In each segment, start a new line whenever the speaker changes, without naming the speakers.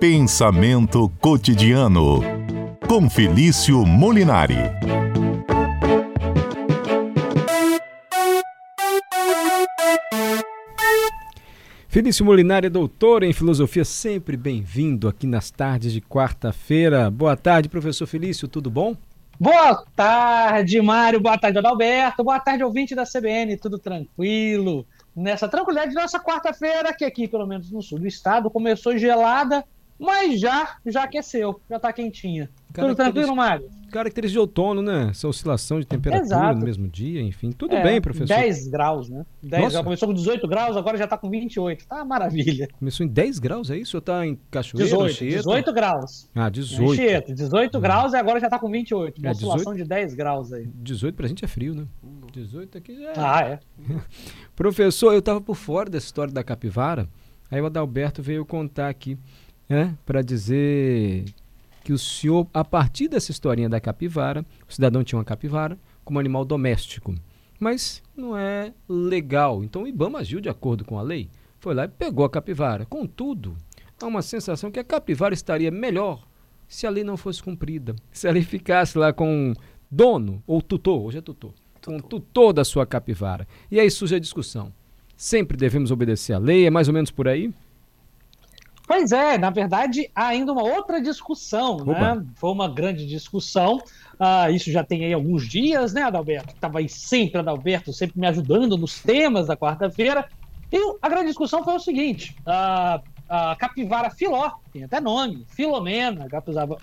Pensamento cotidiano com Felício Molinari.
Felício Molinari é doutor em filosofia, sempre bem-vindo aqui nas tardes de quarta-feira. Boa tarde, professor Felício, tudo bom?
Boa tarde, Mário. Boa tarde, Adalberto. Boa tarde, ouvinte da CBN. Tudo tranquilo? Nessa tranquilidade, nossa quarta-feira, que aqui, pelo menos no sul do estado, começou gelada, mas já já aqueceu, já tá quentinha. Tudo tranquilo, Mário?
Características de outono, né? Essa oscilação de temperatura Exato. no mesmo dia, enfim. Tudo é, bem, professor.
10 graus, né? 10 graus. Começou com 18 graus, agora já tá com 28. Tá maravilha.
Começou em 10 graus, é isso? Ou tá em Cachoeira,
18, Anchieta? 18 graus.
Ah, 18.
Anchieta, 18 hum. graus e agora já tá com 28. Uma é, 18, oscilação de 10 graus aí.
18 pra gente é frio, né? 18 aqui já é.
Ah, é.
professor, eu tava por fora dessa história da capivara. Aí o Adalberto veio contar aqui, né? Pra dizer que o senhor, a partir dessa historinha da capivara, o cidadão tinha uma capivara como animal doméstico. Mas não é legal. Então o Ibama agiu de acordo com a lei. Foi lá e pegou a capivara. Contudo, há uma sensação que a capivara estaria melhor se a lei não fosse cumprida. Se a lei ficasse lá com dono ou tutor, hoje é tutor, com o tutor da sua capivara. E aí surge a discussão. Sempre devemos obedecer à lei? É mais ou menos por aí?
Pois é, na verdade, há ainda uma outra discussão, né? Foi uma grande discussão. Uh, isso já tem aí alguns dias, né, Adalberto? Estava aí sempre, Adalberto, sempre me ajudando nos temas da quarta-feira. E a grande discussão foi o seguinte: uh, a capivara filó, tem até nome, Filomena,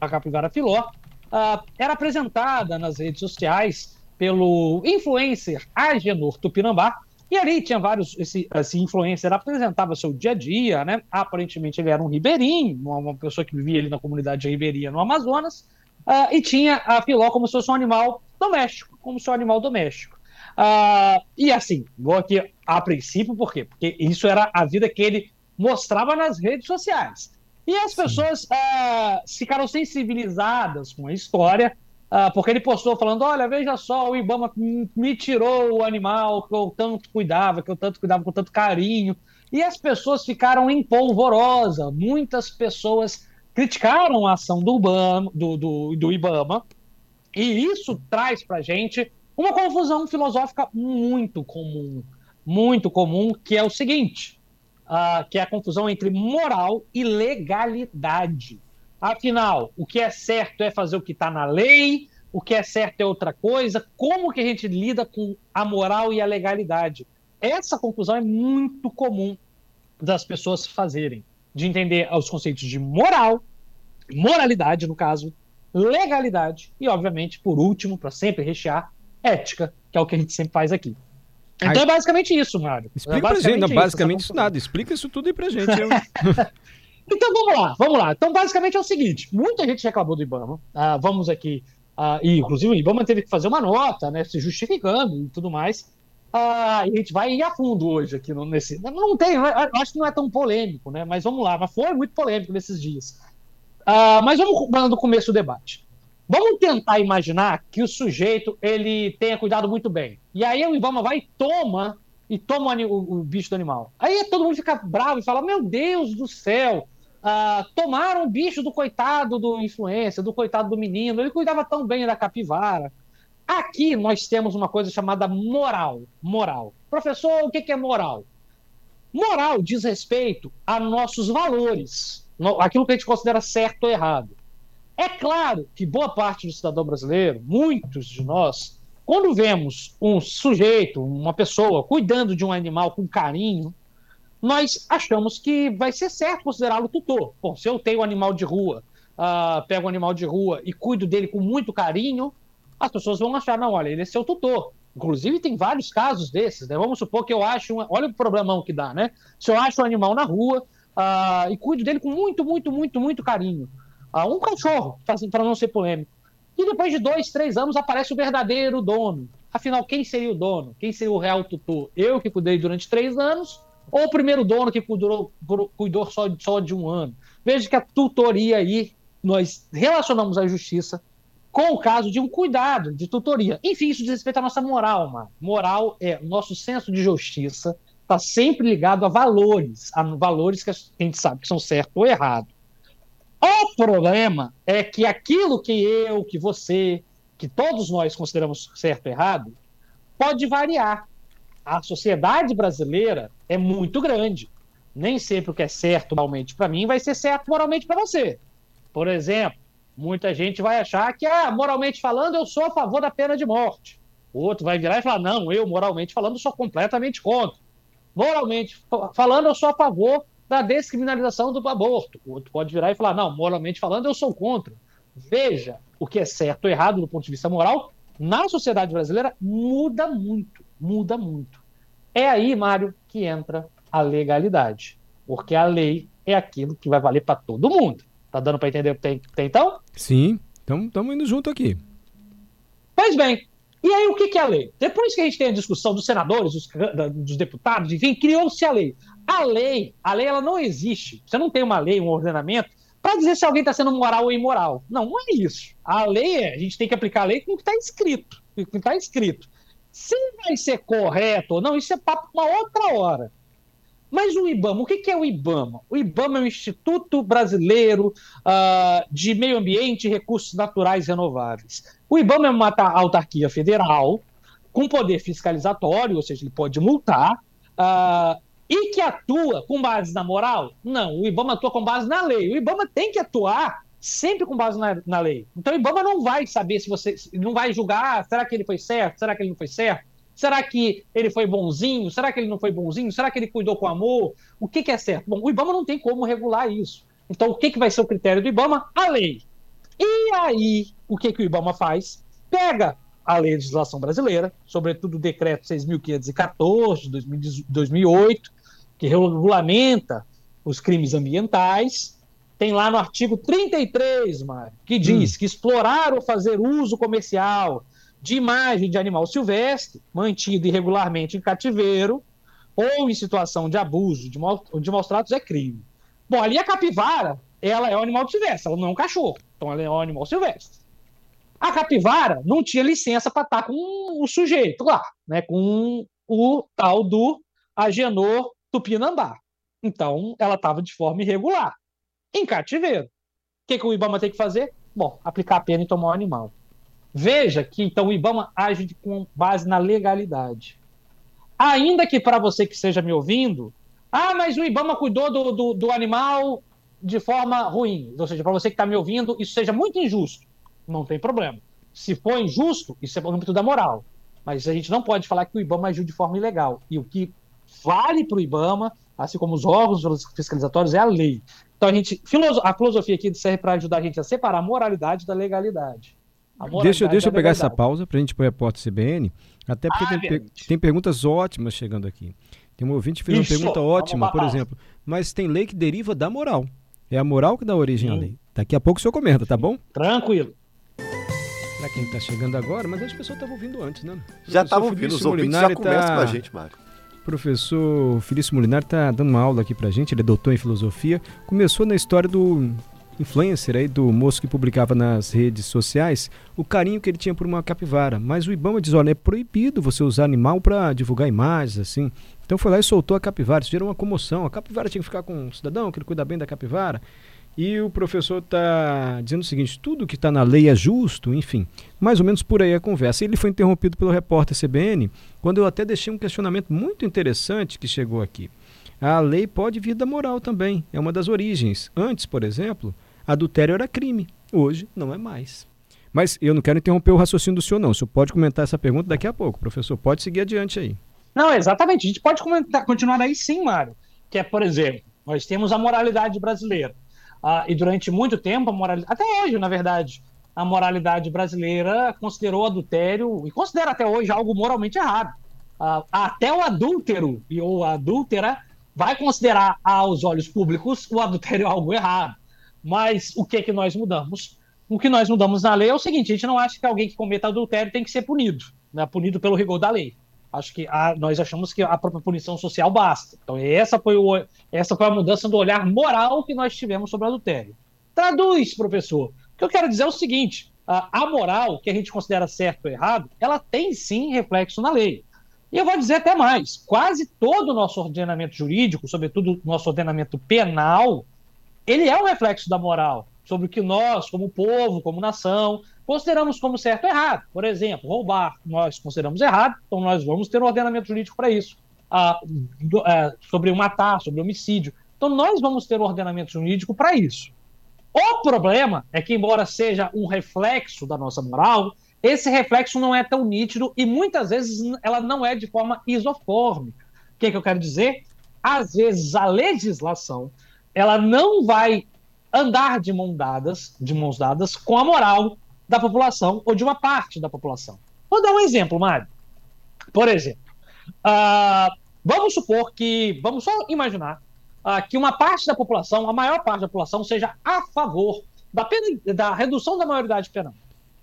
a capivara filó, uh, era apresentada nas redes sociais pelo influencer Agenor Tupinambá, e ali tinha vários, esse, esse influencer apresentava seu dia a dia, né? Aparentemente ele era um ribeirinho, uma, uma pessoa que vivia ali na comunidade ribeirinha no Amazonas, uh, e tinha a filó como se fosse um animal doméstico, como se fosse um animal doméstico. Uh, e assim, vou aqui a princípio, por quê? Porque isso era a vida que ele mostrava nas redes sociais. E as pessoas uh, ficaram sensibilizadas com a história ah, porque ele postou falando: olha, veja só, o Ibama me tirou o animal que eu tanto cuidava, que eu tanto cuidava com tanto carinho. E as pessoas ficaram em polvorosa. Muitas pessoas criticaram a ação do do, do, do Ibama e isso traz para gente uma confusão filosófica muito comum, muito comum, que é o seguinte, uh, que é a confusão entre moral e legalidade. Afinal, o que é certo é fazer o que está na lei, o que é certo é outra coisa. Como que a gente lida com a moral e a legalidade? Essa conclusão é muito comum das pessoas fazerem, de entender os conceitos de moral, moralidade, no caso, legalidade e, obviamente, por último, para sempre rechear, ética, que é o que a gente sempre faz aqui. Então Ai. é basicamente isso, Mário.
Explica é pra gente, não, basicamente isso nada. Explica isso tudo aí pra gente. Eu...
Então vamos lá, vamos lá. Então, basicamente é o seguinte: muita gente reclamou do Ibama. Ah, vamos aqui. Ah, e, inclusive, o Ibama teve que fazer uma nota, né? Se justificando e tudo mais. Ah, e a gente vai ir a fundo hoje aqui no, nesse. Não tem, eu acho que não é tão polêmico, né? Mas vamos lá, mas foi muito polêmico nesses dias. Ah, mas vamos do começo do debate. Vamos tentar imaginar que o sujeito ele tenha cuidado muito bem. E aí o Ibama vai e toma e toma o, o bicho do animal. Aí todo mundo fica bravo e fala: Meu Deus do céu, Uh, tomaram o bicho do coitado do influencer, do coitado do menino, ele cuidava tão bem da capivara. Aqui nós temos uma coisa chamada moral. Moral. Professor, o que é moral? Moral diz respeito a nossos valores, aquilo que a gente considera certo ou errado. É claro que boa parte do cidadão brasileiro, muitos de nós, quando vemos um sujeito, uma pessoa cuidando de um animal com carinho, nós achamos que vai ser certo considerá-lo tutor. Bom, se eu tenho um animal de rua, uh, pego um animal de rua e cuido dele com muito carinho, as pessoas vão achar, não, olha, ele é seu tutor. Inclusive, tem vários casos desses, né? Vamos supor que eu acho. Um... Olha o problemão que dá, né? Se eu acho um animal na rua uh, e cuido dele com muito, muito, muito, muito carinho. Uh, um cachorro, para não ser polêmico. E depois de dois, três anos aparece o verdadeiro dono. Afinal, quem seria o dono? Quem seria o real tutor? Eu que cuidei durante três anos ou o primeiro dono que cuidou, cuidou só, só de um ano. Veja que a tutoria aí, nós relacionamos a justiça com o caso de um cuidado, de tutoria. Enfim, isso diz respeito à nossa moral, mano. Moral é o nosso senso de justiça está sempre ligado a valores, a valores que a gente sabe que são certo ou errado. O problema é que aquilo que eu, que você, que todos nós consideramos certo e errado, pode variar. A sociedade brasileira é muito grande. Nem sempre o que é certo moralmente para mim vai ser certo moralmente para você. Por exemplo, muita gente vai achar que, ah, moralmente falando, eu sou a favor da pena de morte. O outro vai virar e falar: não, eu, moralmente falando, sou completamente contra. Moralmente falando, eu sou a favor da descriminalização do aborto. O outro pode virar e falar: não, moralmente falando, eu sou contra. Veja o que é certo ou errado do ponto de vista moral na sociedade brasileira muda muito, muda muito. É aí, Mário, que entra a legalidade. Porque a lei é aquilo que vai valer para todo mundo. Tá dando para entender o que tem, tem então?
Sim, estamos indo junto aqui.
Pois bem, e aí o que, que é a lei? Depois que a gente tem a discussão dos senadores, dos, dos deputados, enfim, criou-se a lei. A lei, a lei ela não existe. Você não tem uma lei, um ordenamento para dizer se alguém está sendo moral ou imoral. Não, não é isso. A lei é, a gente tem que aplicar a lei com o que está escrito. Com o que está escrito. Se vai ser correto ou não, isso é papo uma outra hora. Mas o IBAMA, o que é o IBAMA? O IBAMA é o Instituto Brasileiro uh, de Meio Ambiente e Recursos Naturais Renováveis. O IBAMA é uma autarquia federal com poder fiscalizatório, ou seja, ele pode multar, uh, e que atua com base na moral? Não, o IBAMA atua com base na lei. O IBAMA tem que atuar sempre com base na, na lei. Então o IBAMA não vai saber se você. não vai julgar, ah, será que ele foi certo? Será que ele não foi certo? Será que ele foi bonzinho? Será que ele não foi bonzinho? Será que ele cuidou com amor? O que, que é certo? Bom, o IBAMA não tem como regular isso. Então, o que, que vai ser o critério do IBAMA? A lei. E aí, o que, que o IBAMA faz? Pega a legislação brasileira, sobretudo o decreto 6.514 de 2008, que regulamenta os crimes ambientais, tem lá no artigo 33, Mário, que diz hum. que explorar ou fazer uso comercial de imagem de animal silvestre, mantido irregularmente em cativeiro, ou em situação de abuso de, mal, de maus tratos é crime. Bom, ali a capivara, ela é um animal silvestre, ela não é um cachorro, então ela é um animal silvestre. A capivara não tinha licença para estar com o sujeito lá, né, com o tal do Agenor Tupinambá. Então, ela estava de forma irregular, em cativeiro. O que, que o Ibama tem que fazer? Bom, aplicar a pena e tomar o animal. Veja que, então, o Ibama age com base na legalidade. Ainda que para você que esteja me ouvindo, ah, mas o Ibama cuidou do, do, do animal de forma ruim. Ou seja, para você que está me ouvindo, isso seja muito injusto. Não tem problema. Se for injusto, isso é no âmbito da moral. Mas a gente não pode falar que o Ibama agiu de forma ilegal. E o que vale para o IBAMA, assim como os órgãos fiscalizatórios, é a lei. Então a gente, a filosofia aqui serve para ajudar a gente a separar a moralidade da legalidade.
Deixa, deixa eu pegar essa pausa para a gente pôr a porta CBN, até porque ah, tem, tem, perguntas ótimas chegando aqui. Tem um ouvinte que fez Isso, uma pergunta ótima, por exemplo, mas tem lei que deriva da moral. É a moral que dá origem Sim. à lei. Daqui a pouco o senhor comenta, tá bom?
Tranquilo.
Para quem está chegando agora, mas as pessoas estavam ouvindo antes, né?
Já estavam ouvindo, os ouvintes já começam tá... com a gente, Mário.
Professor Felício Molinar está dando uma aula aqui para gente, ele é doutor em filosofia. Começou na história do influencer aí, do moço que publicava nas redes sociais, o carinho que ele tinha por uma capivara. Mas o Ibama diz, olha, é proibido você usar animal para divulgar imagens, assim. Então foi lá e soltou a capivara, isso gerou uma comoção. A capivara tinha que ficar com um cidadão, que ele cuida bem da capivara. E o professor está dizendo o seguinte: tudo que está na lei é justo, enfim. Mais ou menos por aí a conversa. Ele foi interrompido pelo repórter CBN, quando eu até deixei um questionamento muito interessante que chegou aqui. A lei pode vir da moral também, é uma das origens. Antes, por exemplo, adultério era crime, hoje não é mais. Mas eu não quero interromper o raciocínio do senhor, não. O senhor pode comentar essa pergunta daqui a pouco, professor. Pode seguir adiante aí.
Não, exatamente. A gente pode comentar, continuar aí sim, Mário. Que é, por exemplo, nós temos a moralidade brasileira ah, e durante muito tempo, a moralidade, até hoje, na verdade, a moralidade brasileira considerou adultério, e considera até hoje algo moralmente errado. Ah, até o adúltero e ou a adúltera vai considerar aos olhos públicos o adultério algo errado. Mas o que que nós mudamos? O que nós mudamos na lei é o seguinte: a gente não acha que alguém que cometa adultério tem que ser punido, né? punido pelo rigor da lei. Acho que a, nós achamos que a própria punição social basta. Então, essa foi, o, essa foi a mudança do olhar moral que nós tivemos sobre o adultério. Traduz, professor. O que eu quero dizer é o seguinte: a, a moral, que a gente considera certo ou errado, ela tem sim reflexo na lei. E eu vou dizer até mais: quase todo o nosso ordenamento jurídico, sobretudo o nosso ordenamento penal, ele é um reflexo da moral. Sobre o que nós, como povo, como nação, consideramos como certo ou errado. Por exemplo, roubar, nós consideramos errado, então nós vamos ter um ordenamento jurídico para isso. Ah, do, é, sobre matar, sobre homicídio. Então nós vamos ter um ordenamento jurídico para isso. O problema é que, embora seja um reflexo da nossa moral, esse reflexo não é tão nítido e muitas vezes ela não é de forma isoforme. O que, é que eu quero dizer? Às vezes a legislação ela não vai andar de mãos dadas, de mãos dadas com a moral da população ou de uma parte da população. Vou dar um exemplo, Mário. Por exemplo, uh, vamos supor que, vamos só imaginar uh, que uma parte da população, a maior parte da população, seja a favor da, pena, da redução da maioridade penal.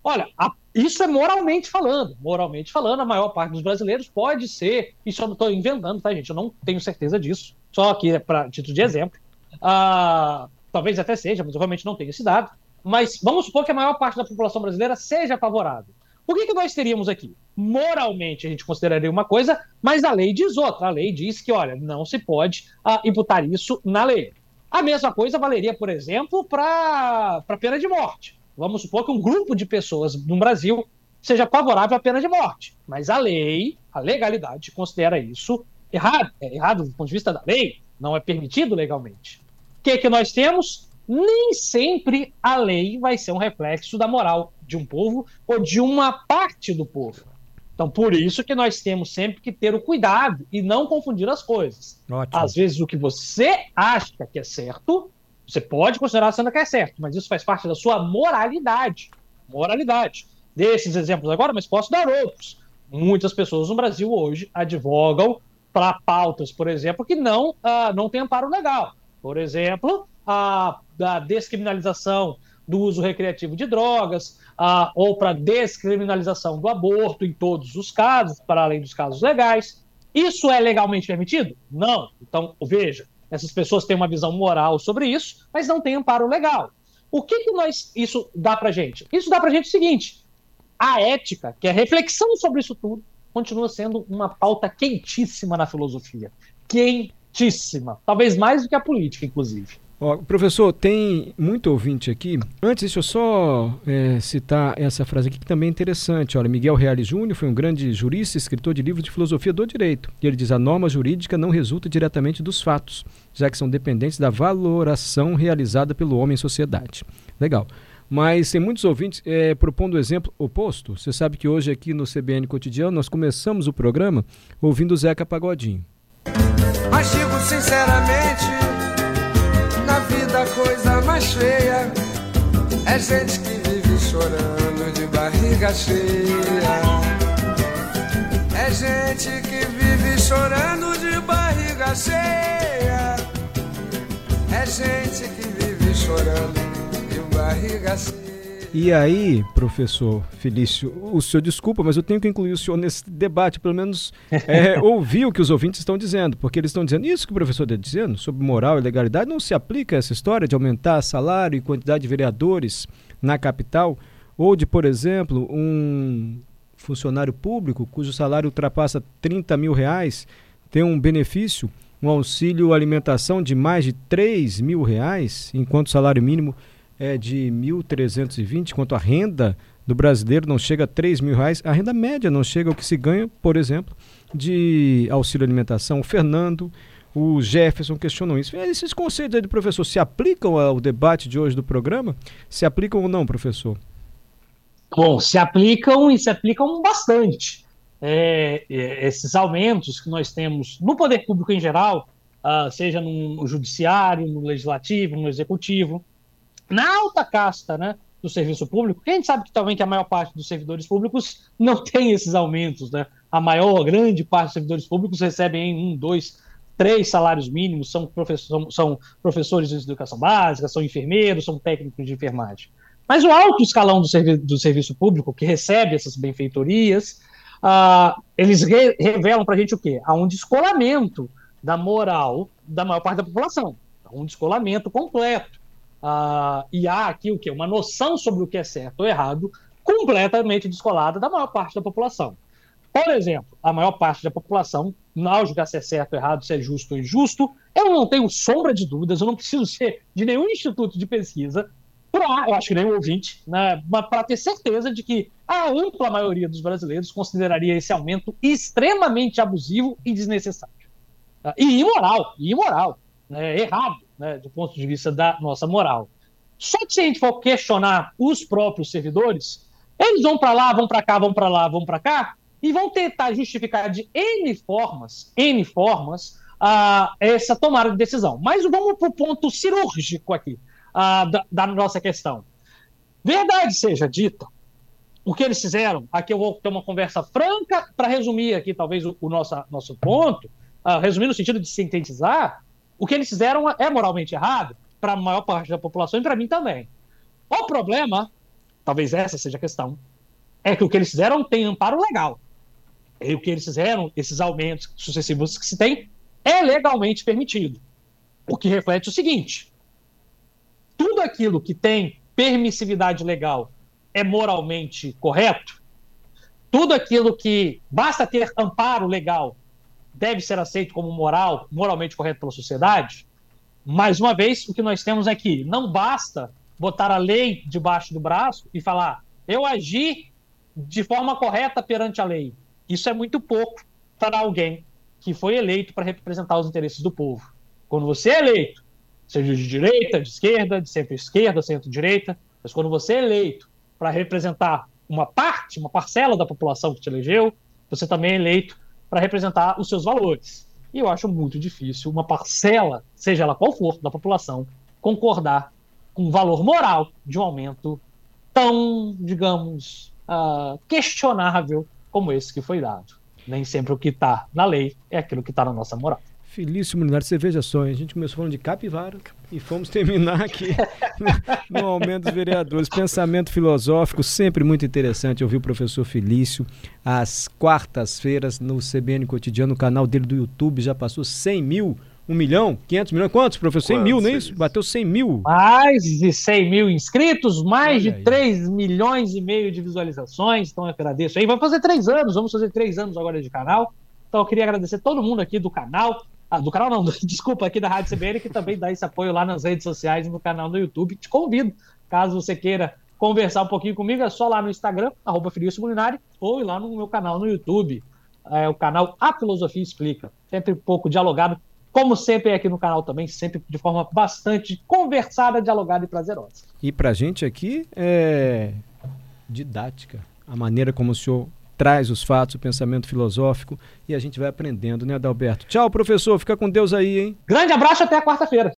Olha, a, isso é moralmente falando. Moralmente falando, a maior parte dos brasileiros pode ser. Isso eu não estou inventando, tá, gente? Eu não tenho certeza disso. Só aqui para título de exemplo. Uh, talvez até seja, mas eu realmente não tenho esse dado. Mas vamos supor que a maior parte da população brasileira seja favorável. O que, que nós teríamos aqui? Moralmente a gente consideraria uma coisa, mas a lei diz outra. A lei diz que, olha, não se pode uh, imputar isso na lei. A mesma coisa valeria, por exemplo, para a pena de morte. Vamos supor que um grupo de pessoas no Brasil seja favorável à pena de morte, mas a lei, a legalidade, considera isso errado. É errado do ponto de vista da lei, não é permitido legalmente. O que, que nós temos? Nem sempre a lei vai ser um reflexo da moral de um povo ou de uma parte do povo. Então, por isso que nós temos sempre que ter o cuidado e não confundir as coisas. Ótimo. Às vezes, o que você acha que é certo, você pode considerar sendo que é certo, mas isso faz parte da sua moralidade. Moralidade. Desses exemplos agora, mas posso dar outros. Muitas pessoas no Brasil hoje advogam para pautas, por exemplo, que não, uh, não tem amparo legal. Por exemplo, a, a descriminalização do uso recreativo de drogas, a, ou para descriminalização do aborto em todos os casos, para além dos casos legais. Isso é legalmente permitido? Não. Então, veja, essas pessoas têm uma visão moral sobre isso, mas não têm amparo legal. O que, que nós, isso dá para gente? Isso dá para gente o seguinte: a ética, que é a reflexão sobre isso tudo, continua sendo uma pauta quentíssima na filosofia. Quentíssima altíssima, talvez mais do que a política, inclusive.
Ó, professor, tem muito ouvinte aqui. Antes, deixa eu só é, citar essa frase aqui que também é interessante. Olha, Miguel Reale Júnior foi um grande jurista, escritor de livros de filosofia do direito. E ele diz: a norma jurídica não resulta diretamente dos fatos, já que são dependentes da valoração realizada pelo homem em sociedade. Legal. Mas tem muitos ouvintes é, propondo o exemplo oposto. Você sabe que hoje aqui no CBN Cotidiano nós começamos o programa ouvindo o Zeca Pagodinho.
Mas digo sinceramente, na vida a coisa mais feia é gente que vive chorando de barriga cheia. É gente que vive chorando de barriga cheia. É gente que vive chorando de barriga cheia.
E aí, professor Felício, o senhor desculpa, mas eu tenho que incluir o senhor nesse debate, pelo menos é, ouvir o que os ouvintes estão dizendo, porque eles estão dizendo isso que o professor está dizendo sobre moral e legalidade, não se aplica essa história de aumentar salário e quantidade de vereadores na capital, ou de, por exemplo, um funcionário público cujo salário ultrapassa 30 mil reais ter um benefício, um auxílio alimentação de mais de 3 mil reais, enquanto o salário mínimo é de 1.320, enquanto a renda do brasileiro não chega a 3 mil reais, a renda média não chega ao que se ganha, por exemplo, de auxílio alimentação. O Fernando, o Jefferson questionam isso. Esses conceitos aí do professor se aplicam ao debate de hoje do programa? Se aplicam ou não, professor?
Bom, se aplicam e se aplicam bastante. É, é, esses aumentos que nós temos no poder público em geral, uh, seja no judiciário, no legislativo, no executivo, na alta casta né, do serviço público, a gente sabe que também que a maior parte dos servidores públicos não tem esses aumentos, né? A maior, grande parte dos servidores públicos recebem um, dois, três salários mínimos, são, professor, são professores de educação básica, são enfermeiros, são técnicos de enfermagem. Mas o alto escalão do, servi do serviço público, que recebe essas benfeitorias, uh, eles re revelam para a gente o quê? Há um descolamento da moral da maior parte da população. Há um descolamento completo. Uh, e há aqui o quê? Uma noção sobre o que é certo ou errado completamente descolada da maior parte da população. Por exemplo, a maior parte da população, ao julgar se é certo ou errado, se é justo ou injusto, eu não tenho sombra de dúvidas, eu não preciso ser de nenhum instituto de pesquisa Pra, eu acho que nem ouvinte, né, para ter certeza de que a ampla maioria dos brasileiros consideraria esse aumento extremamente abusivo e desnecessário. E imoral, e imoral, né, errado, né, do ponto de vista da nossa moral. Só que se a gente for questionar os próprios servidores, eles vão para lá, vão para cá, vão para lá, vão para cá, e vão tentar justificar de N formas, N formas, uh, essa tomada de decisão. Mas vamos para o ponto cirúrgico aqui uh, da, da, nossa questão. Verdade seja dita, o que eles fizeram, aqui eu vou ter uma conversa franca para resumir aqui talvez o, o nosso, nosso ponto, uh, resumir no sentido de sintetizar, o que eles fizeram é moralmente errado para a maior parte da população e para mim também. O problema, talvez essa seja a questão, é que o que eles fizeram tem amparo legal. E o que eles fizeram, esses aumentos sucessivos que se tem, é legalmente permitido. O que reflete o seguinte: tudo aquilo que tem permissividade legal é moralmente correto, tudo aquilo que basta ter amparo legal deve ser aceito como moral, moralmente correto pela sociedade. Mais uma vez, o que nós temos aqui, não basta botar a lei debaixo do braço e falar, eu agi de forma correta perante a lei. Isso é muito pouco para alguém que foi eleito para representar os interesses do povo. Quando você é eleito, seja de direita, de esquerda, de centro-esquerda, centro-direita, mas quando você é eleito para representar uma parte, uma parcela da população que te elegeu, você também é eleito para representar os seus valores. E eu acho muito difícil uma parcela, seja ela qual for, da população, concordar com o valor moral de um aumento tão, digamos, uh, questionável como esse que foi dado. Nem sempre o que está na lei é aquilo que está na nossa moral.
Felício Molinário, você veja só, a gente começou falando de capivara e fomos terminar aqui no, no aumento dos vereadores. Pensamento filosófico, sempre muito interessante ouvir o professor Felício às quartas-feiras no CBN Cotidiano, no canal dele do YouTube, já passou 100 mil um milhão? 500 milhões? Quantos, professor? 100 mil, não é isso? Bateu 100 mil.
Mais de 100 mil inscritos, mais Olha de aí. 3 milhões e meio de visualizações. Então eu agradeço aí. Vai fazer três anos, vamos fazer três anos agora de canal. Então eu queria agradecer todo mundo aqui do canal. Ah, do canal não, desculpa, aqui da Rádio CBN, que também dá esse apoio lá nas redes sociais e no canal do YouTube. Te convido, caso você queira conversar um pouquinho comigo, é só lá no Instagram, arroba ou ir lá no meu canal no YouTube, é, o canal A Filosofia Explica. Sempre um pouco dialogado como sempre aqui no canal também, sempre de forma bastante conversada, dialogada e prazerosa.
E para a gente aqui é didática, a maneira como o senhor traz os fatos, o pensamento filosófico e a gente vai aprendendo, né, Adalberto? Tchau, professor, fica com Deus aí, hein?
Grande abraço até quarta-feira.